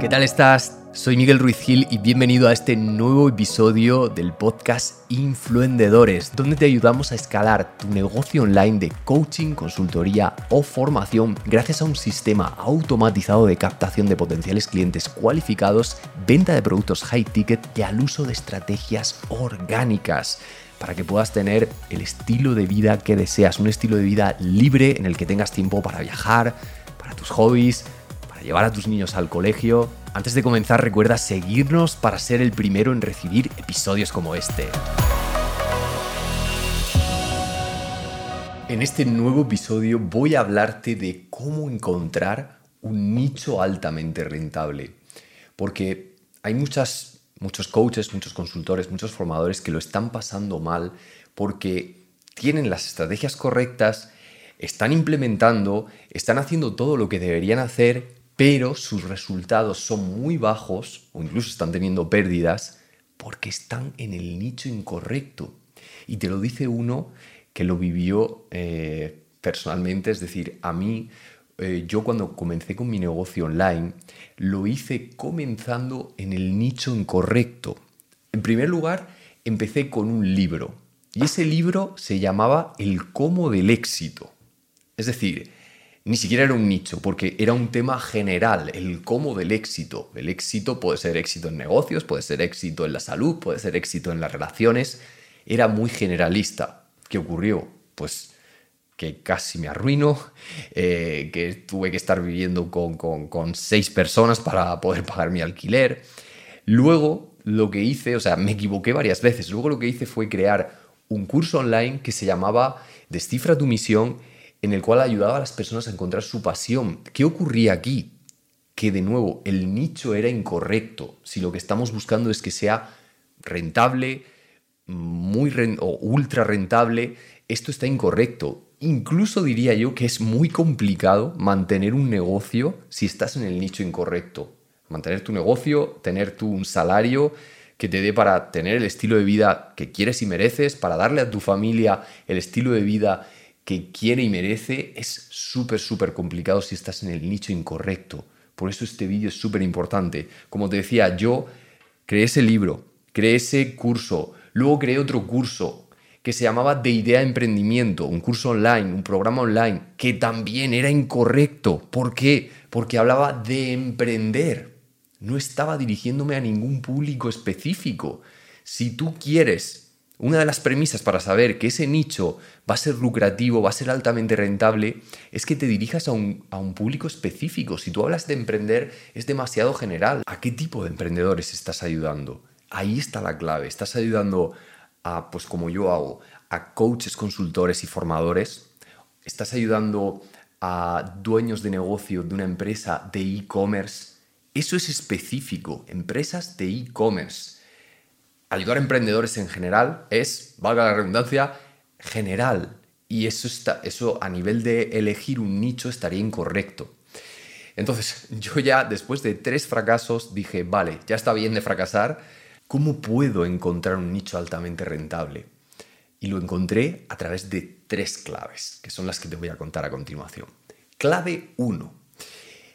¿Qué tal estás? Soy Miguel Ruiz Gil y bienvenido a este nuevo episodio del podcast Influendedores, donde te ayudamos a escalar tu negocio online de coaching, consultoría o formación gracias a un sistema automatizado de captación de potenciales clientes cualificados, venta de productos high ticket y al uso de estrategias orgánicas para que puedas tener el estilo de vida que deseas, un estilo de vida libre en el que tengas tiempo para viajar, para tus hobbies, llevar a tus niños al colegio. Antes de comenzar recuerda seguirnos para ser el primero en recibir episodios como este. En este nuevo episodio voy a hablarte de cómo encontrar un nicho altamente rentable. Porque hay muchas muchos coaches, muchos consultores, muchos formadores que lo están pasando mal porque tienen las estrategias correctas, están implementando, están haciendo todo lo que deberían hacer, pero sus resultados son muy bajos o incluso están teniendo pérdidas porque están en el nicho incorrecto. Y te lo dice uno que lo vivió eh, personalmente, es decir, a mí eh, yo cuando comencé con mi negocio online, lo hice comenzando en el nicho incorrecto. En primer lugar, empecé con un libro. Y ese libro se llamaba El cómo del éxito. Es decir, ni siquiera era un nicho, porque era un tema general, el cómo del éxito. El éxito puede ser éxito en negocios, puede ser éxito en la salud, puede ser éxito en las relaciones. Era muy generalista. ¿Qué ocurrió? Pues que casi me arruino, eh, que tuve que estar viviendo con, seis personas para poder pagar mi alquiler. Luego lo que hice, o sea, me equivoqué varias veces, luego lo que hice fue crear un curso online que se llamaba Descifra tu misión, en el cual ayudaba a las personas a encontrar su pasión. ¿Qué ocurría aquí? Que de nuevo el nicho era incorrecto. Si lo que estamos buscando es que sea rentable, muy o ultra rentable, esto está incorrecto incluso diría yo que es muy complicado mantener un negocio si estás en el nicho incorrecto. Mantener tu negocio, tener tú un salario que te dé para tener el estilo de vida que quieres y mereces, para darle a tu familia el estilo de vida que quiere y merece, es súper, súper complicado si estás en el nicho incorrecto. Por eso este vídeo es súper importante. Como te decía, yo creé ese libro, creé ese curso, luego creé otro curso, que se llamaba De Idea Emprendimiento, un curso online, un programa online, que también era incorrecto. ¿Por qué? Porque hablaba de emprender. No estaba dirigiéndome a ningún público específico. Si tú quieres, una de las premisas para saber que ese nicho va a ser lucrativo, va a ser altamente rentable, es que te dirijas a un, a público específico. Si tú hablas de emprender, es demasiado general. ¿A qué tipo de emprendedores estás ayudando? Ahí está la clave. Estás ayudando pues como yo hago, a coaches, consultores y formadores. Estás ayudando a dueños de negocio de una empresa de e-commerce. Eso es específico, empresas de e-commerce. Ayudar a emprendedores en general es, valga la redundancia, general. Y eso, está, eso a nivel de elegir un nicho estaría incorrecto. Entonces, yo ya después de tres fracasos dije, vale, ya está bien de fracasar, ¿Cómo puedo encontrar un nicho altamente rentable? Y lo encontré a través de tres claves, que son las que te voy a contar a continuación. Clave 1.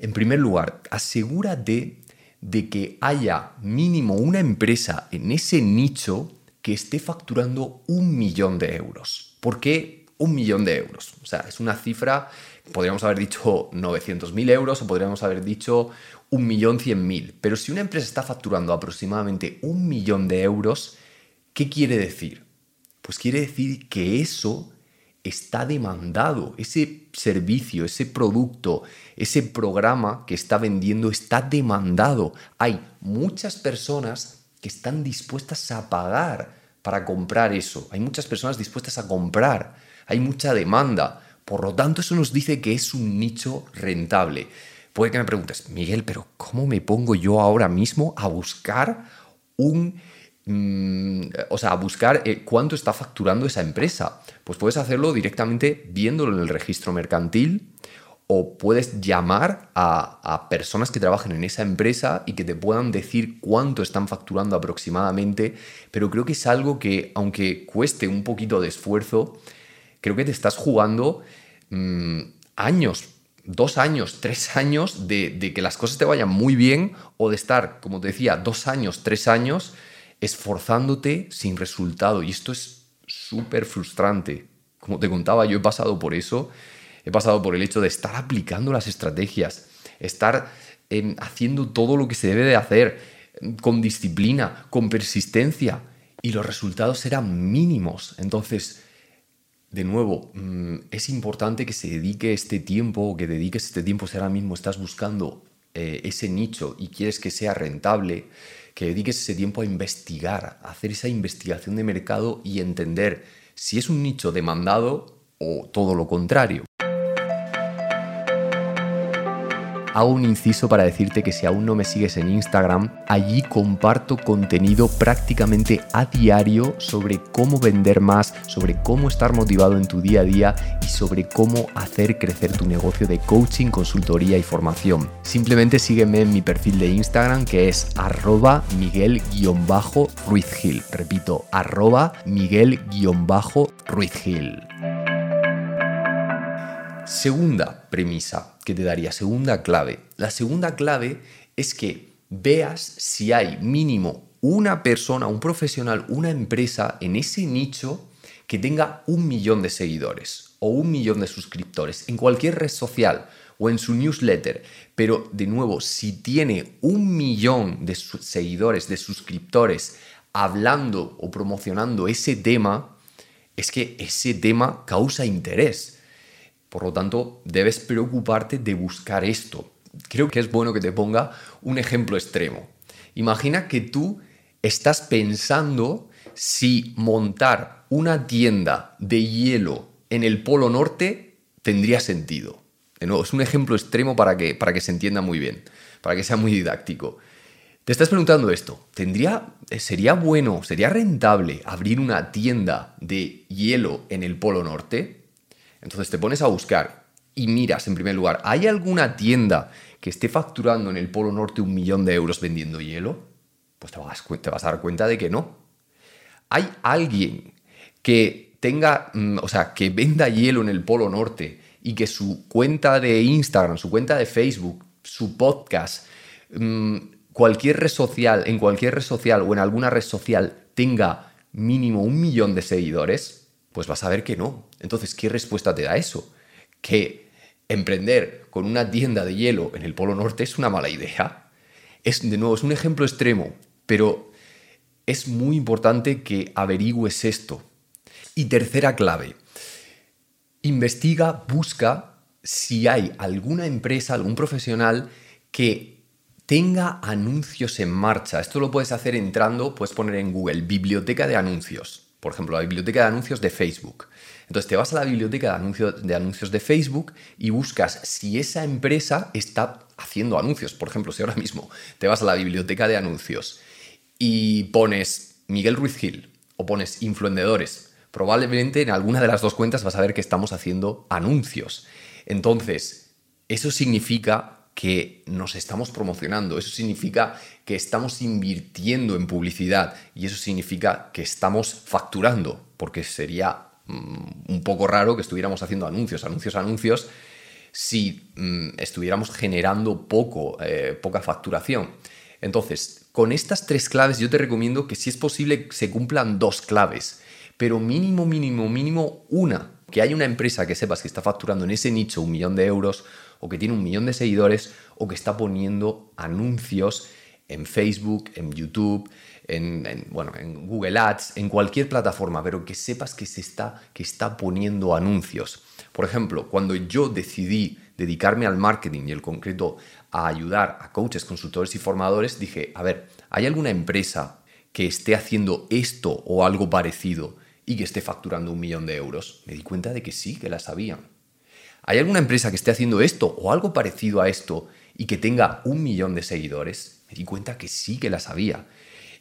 En primer lugar, asegúrate de que haya mínimo una empresa en ese nicho que esté facturando un millón de euros. ¿Por qué un millón de euros? O sea, es una cifra, podríamos haber dicho 900.000 euros o podríamos haber dicho un millón cien mil. Pero si una empresa está facturando aproximadamente un millón de euros, ¿qué quiere decir? Pues quiere decir que eso está demandado, ese servicio, ese producto, ese programa que está vendiendo está demandado. Hay muchas personas que están dispuestas a pagar para comprar eso. Hay muchas personas dispuestas a comprar. Hay mucha demanda. Por lo tanto, eso nos dice que es un nicho rentable. Puede que me preguntes, Miguel, pero ¿cómo me pongo yo ahora mismo a buscar un... Mm, o sea, buscar eh, cuánto está facturando esa empresa? Pues puedes hacerlo directamente viéndolo en el registro mercantil o puedes llamar a, a, personas que trabajen en esa empresa y que te puedan decir cuánto están facturando aproximadamente, pero creo que es algo que, aunque cueste un poquito de esfuerzo, creo que te estás jugando mm, años dos años, tres años de, de, que las cosas te vayan muy bien o de estar, como te decía, dos años, tres años esforzándote sin resultado. Y esto es súper frustrante. Como te contaba, yo he pasado por eso. He pasado por el hecho de estar aplicando las estrategias, estar em, haciendo todo lo que se debe de hacer em, con disciplina, con persistencia, y los resultados eran mínimos. Entonces, de nuevo, mm, es importante que se dedique este tiempo, que dediques este tiempo si ahora mismo estás buscando eh, ese nicho y quieres que sea rentable, que dediques ese tiempo a investigar, a hacer esa investigación de mercado y entender si es un nicho demandado o todo lo contrario. Hago un inciso para decirte que si aún no me sigues en Instagram, allí comparto contenido prácticamente a diario sobre cómo vender más, sobre cómo estar motivado en tu día a día y sobre cómo hacer crecer tu negocio de coaching, consultoría y formación. Simplemente sígueme en mi perfil de Instagram que es arroba miguel-ruizgil. Repito, arroba miguel-ruizgil. Segunda premisa que te daría, segunda clave. La segunda clave es que veas si hay mínimo una persona, un profesional, una empresa en ese nicho que tenga un millón de seguidores o un millón de suscriptores en cualquier red social o en su newsletter. Pero de nuevo, si tiene un millón de seguidores, de suscriptores, hablando o promocionando ese tema, es que ese tema causa interés. Por lo tanto, debes preocuparte de buscar esto. Creo que es bueno que te ponga un ejemplo extremo. Imagina que tú estás pensando si montar una tienda de hielo en el Polo Norte tendría sentido. De nuevo, es un ejemplo extremo para que, para que se entienda muy bien, para que sea muy didáctico. Te estás preguntando esto, ¿tendría, ¿sería bueno, sería rentable abrir una tienda de hielo en el Polo Norte? Entonces te pones a buscar y miras en primer lugar, ¿hay alguna tienda que esté facturando en el Polo Norte un millón de euros vendiendo hielo? Pues te vas, a dar cuenta de que no. ¿Hay alguien que tenga, mm, o sea, que venda hielo en el Polo Norte y que su cuenta de Instagram, su cuenta de Facebook, su podcast, mm, cualquier red social, en cualquier red social o en alguna red social tenga mínimo un millón de seguidores? Pues vas a ver que no. Entonces, ¿qué respuesta te da eso? Que emprender con una tienda de hielo en el Polo Norte es una mala idea. Es, de nuevo, es un ejemplo extremo, pero es muy importante que averigües esto. Y tercera clave, investiga, busca si hay alguna empresa, algún profesional que tenga anuncios en marcha. Esto lo puedes hacer entrando, puedes poner en Google biblioteca de anuncios por ejemplo, la biblioteca de anuncios de Facebook. Entonces te vas a la biblioteca de anuncios, de anuncios de Facebook y buscas si esa empresa está haciendo anuncios. Por ejemplo, si ahora mismo te vas a la biblioteca de anuncios y pones Miguel Ruiz Gil o pones influendedores, probablemente en alguna de las dos cuentas vas a ver que estamos haciendo anuncios. Entonces, eso significa que nos estamos promocionando, eso significa que estamos invirtiendo en publicidad y eso significa que estamos facturando, porque sería mm, un poco raro que estuviéramos haciendo anuncios, anuncios, anuncios, si mm, estuviéramos generando poco, eh, poca facturación. Entonces, con estas tres claves yo te recomiendo que si es posible se cumplan dos claves, pero mínimo, mínimo, mínimo una, que haya una empresa que sepas que está facturando en ese nicho un millón de euros o que tiene un millón de seguidores o que está poniendo anuncios en Facebook, en YouTube, en, bueno, en Google Ads, en cualquier plataforma, pero que sepas que se está, que está poniendo anuncios. Por ejemplo, cuando yo decidí dedicarme al marketing y el concreto a ayudar a coaches, consultores y formadores, dije, a ver, ¿hay alguna empresa que esté haciendo esto o algo parecido y que esté facturando un millón de euros? Me di cuenta de que sí, que la sabían. ¿Hay alguna empresa que esté haciendo esto o algo parecido a esto y que tenga un millón de seguidores? Me di cuenta que sí que la sabía.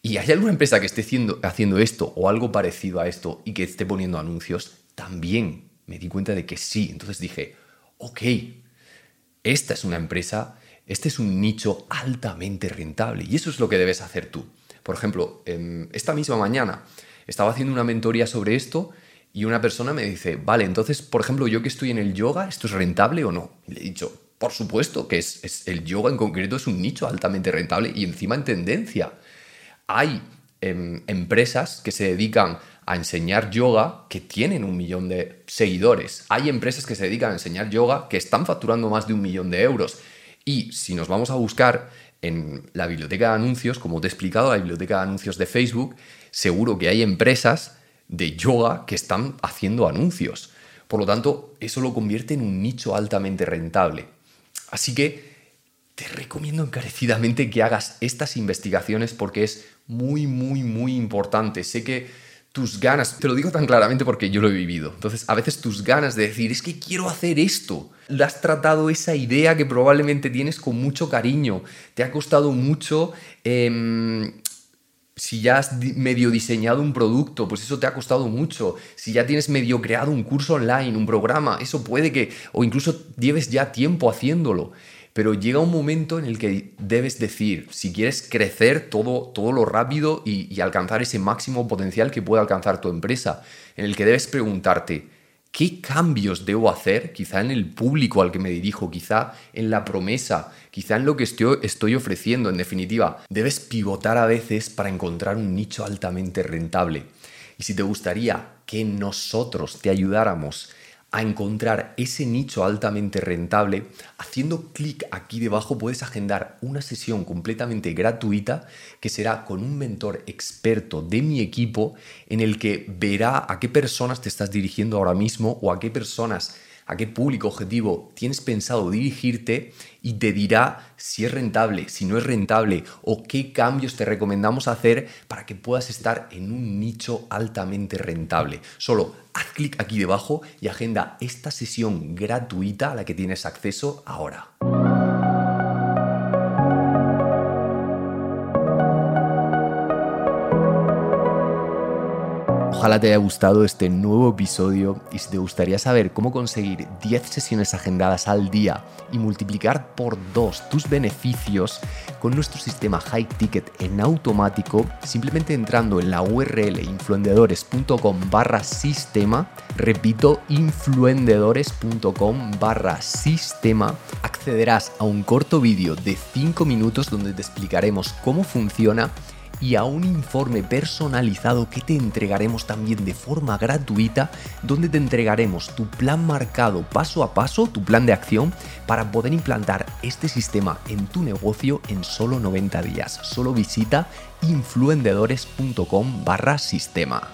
¿Y hay alguna empresa que esté haciendo, haciendo esto o algo parecido a esto y que esté poniendo anuncios? También me di cuenta de que sí. Entonces dije, ok, esta es una empresa, este es un nicho altamente rentable y eso es lo que debes hacer tú. Por ejemplo, esta misma mañana estaba haciendo una mentoría sobre esto Y una persona me dice, vale, entonces, por ejemplo, yo que estoy en el yoga, ¿esto es rentable o no? Y le he dicho, por supuesto que es, el yoga en concreto es un nicho altamente rentable y encima en tendencia. Hay em, empresas que se dedican a enseñar yoga que tienen un millón de seguidores. Hay empresas que se dedican a enseñar yoga que están facturando más de un millón de euros. Y si nos vamos a buscar en la biblioteca de anuncios, como te he explicado, la biblioteca de anuncios de Facebook, seguro que hay empresas de yoga que están haciendo anuncios. Por lo tanto, eso lo convierte en un nicho altamente rentable. Así que te recomiendo encarecidamente que hagas estas investigaciones porque es muy, muy, muy importante. Sé que tus ganas, te lo digo tan claramente porque yo lo he vivido, entonces a veces tus ganas de decir, es que quiero hacer esto, lo has tratado esa idea que probablemente tienes con mucho cariño, te ha costado mucho... Em, si ya has medio diseñado un producto, pues eso te ha costado mucho. Si ya tienes medio creado un curso online, un programa, eso puede que, o incluso lleves ya tiempo haciéndolo. Pero llega un momento en el que debes decir, si quieres crecer todo, todo lo rápido y, alcanzar ese máximo potencial que puede alcanzar tu empresa, en el que debes preguntarte, ¿qué cambios debo hacer? Quizá en el público al que me dirijo, quizá en la promesa, quizá en lo que estoy, ofreciendo. En definitiva, debes pivotar a veces para encontrar un nicho altamente rentable. Y si te gustaría que nosotros te ayudáramos a encontrar ese nicho altamente rentable, haciendo clic aquí debajo puedes agendar una sesión completamente gratuita que será con un mentor experto de mi equipo en el que verá a qué personas te estás dirigiendo ahora mismo o a qué personas a qué público objetivo tienes pensado dirigirte y te dirá si es rentable, si no es rentable o qué cambios te recomendamos hacer para que puedas estar en un nicho altamente rentable. Solo haz clic aquí debajo y agenda esta sesión gratuita a la que tienes acceso ahora. Ojalá te haya gustado este nuevo episodio y si te gustaría saber cómo conseguir 10 sesiones agendadas al día y multiplicar por 2 tus beneficios con nuestro sistema High Ticket en automático, simplemente entrando en la URL influendedores.com barra sistema, repito, influendedores.com barra sistema, accederás a un corto vídeo de 5 minutos donde te explicaremos cómo funciona y a un informe personalizado que te entregaremos también de forma gratuita, donde te entregaremos tu plan marcado paso a paso, tu plan de acción, para poder implantar este sistema en tu negocio en solo 90 días. Solo visita influendedores.com barra sistema.